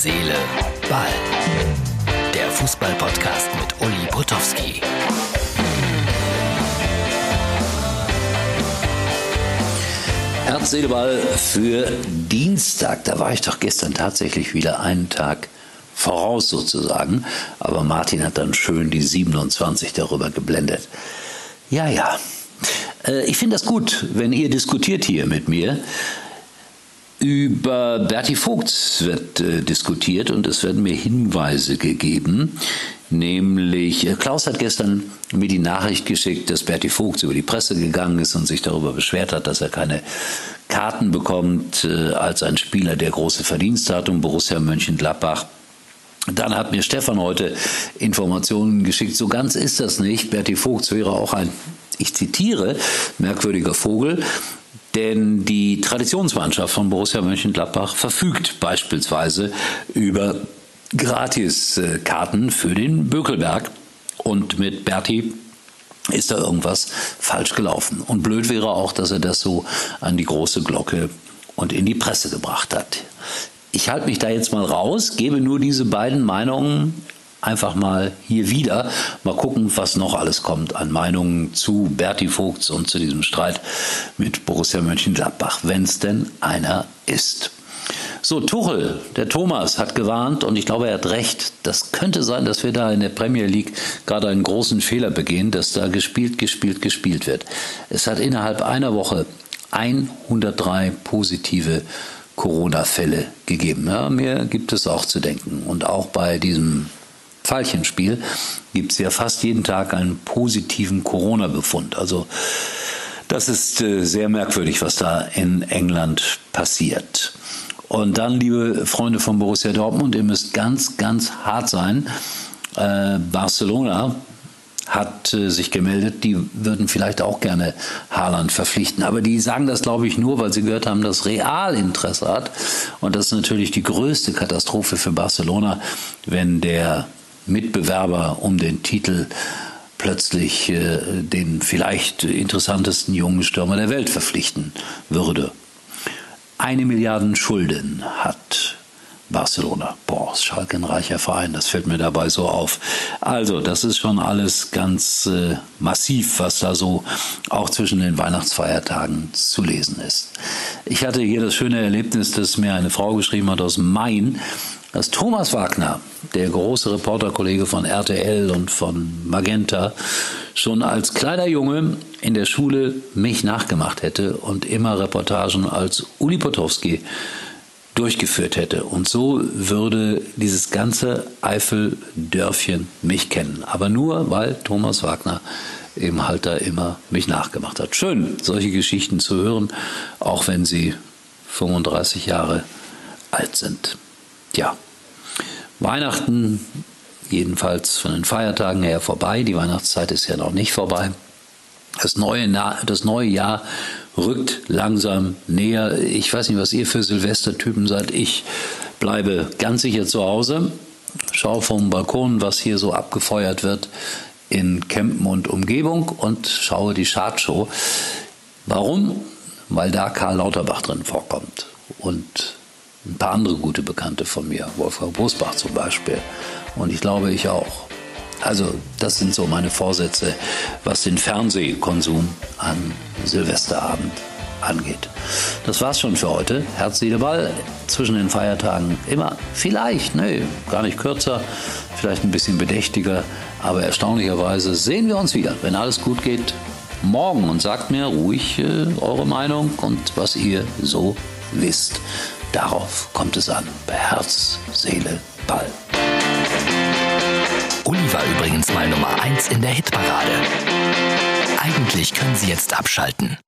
Seele, Ball. Der Fußball-Podcast mit Uli Potowski. Herz, Seele, Ball für Dienstag. Da war ich doch gestern tatsächlich wieder einen Tag voraus sozusagen. Aber Martin hat dann schön die 27 darüber geblendet. Ja, ja. Äh, ich finde das gut, wenn ihr diskutiert hier mit mir. Über Berti Vogts wird äh, diskutiert und es werden mir Hinweise gegeben. Nämlich, äh, Klaus hat gestern mir die Nachricht geschickt, dass Berti Vogts über die Presse gegangen ist und sich darüber beschwert hat, dass er keine Karten bekommt äh, als ein Spieler, der große Verdienste hat um Borussia Mönchengladbach. Dann hat mir Stefan heute Informationen geschickt. So ganz ist das nicht. Berti Vogts wäre auch ein, ich zitiere, merkwürdiger Vogel. Denn die Traditionsmannschaft von Borussia Mönchengladbach verfügt beispielsweise über Gratiskarten für den Bökelberg. Und mit Berti ist da irgendwas falsch gelaufen. Und blöd wäre auch, dass er das so an die große Glocke und in die Presse gebracht hat. Ich halte mich da jetzt mal raus, gebe nur diese beiden Meinungen einfach mal hier wieder. Mal gucken, was noch alles kommt an Meinungen zu Berti Vogts und zu diesem Streit mit Borussia Mönchengladbach, wenn es denn einer ist. So, Tuchel, der Thomas hat gewarnt und ich glaube, er hat recht. Das könnte sein, dass wir da in der Premier League gerade einen großen Fehler begehen, dass da gespielt, gespielt, gespielt wird. Es hat innerhalb einer Woche 103 positive Corona-Fälle gegeben. Ja, mir gibt es auch zu denken. Und auch bei diesem Pfeilchenspiel gibt es ja fast jeden Tag einen positiven Corona-Befund. Also das ist äh, sehr merkwürdig, was da in England passiert. Und dann, liebe Freunde von Borussia Dortmund, ihr müsst ganz, ganz hart sein. Äh, Barcelona hat äh, sich gemeldet, die würden vielleicht auch gerne Haaland verpflichten. Aber die sagen das, glaube ich, nur, weil sie gehört haben, dass Real Interesse hat. Und das ist natürlich die größte Katastrophe für Barcelona, wenn der Mitbewerber um den Titel plötzlich äh, den vielleicht interessantesten jungen Stürmer der Welt verpflichten würde. Eine Milliarde Schulden hat Barcelona. Boah, ist Schalke ein reicher Verein, das fällt mir dabei so auf. Also, das ist schon alles ganz äh, massiv, was da so auch zwischen den Weihnachtsfeiertagen zu lesen ist. Ich hatte hier das schöne Erlebnis, dass mir eine Frau geschrieben hat aus Main, dass Thomas Wagner, der große Reporterkollege von RTL und von Magenta, schon als kleiner Junge in der Schule mich nachgemacht hätte und immer Reportagen als Uli Potowski durchgeführt hätte. Und so würde dieses ganze Eifeldörfchen mich kennen. Aber nur, weil Thomas Wagner eben halt da immer mich nachgemacht hat. Schön, solche Geschichten zu hören, auch wenn sie 35 Jahre alt sind. Ja, Weihnachten jedenfalls von den Feiertagen her vorbei. Die Weihnachtszeit ist ja noch nicht vorbei. Das neue, das neue Jahr rückt langsam näher. Ich weiß nicht, was ihr für Silvestertypen seid. Ich bleibe ganz sicher zu Hause, schaue vom Balkon, was hier so abgefeuert wird in Kempen und Umgebung und schaue die Chartshow. Warum? Weil da Karl Lauterbach drin vorkommt und ein paar andere gute Bekannte von mir, Wolfgang Bosbach zum Beispiel. Und ich glaube, ich auch. Also das sind so meine Vorsätze, was den Fernsehkonsum an Silvesterabend angeht. Das war's schon für heute. Herz, Seele, Ball. Zwischen den Feiertagen immer vielleicht, nee, gar nicht kürzer, vielleicht ein bisschen bedächtiger, aber erstaunlicherweise sehen wir uns wieder, wenn alles gut geht, morgen und sagt mir ruhig äh, eure Meinung und was ihr so wisst. Darauf kommt es an. Bei Herz, Seele, Ball. Uli war übrigens mal Nummer 1 in der Hitparade. Eigentlich können Sie jetzt abschalten.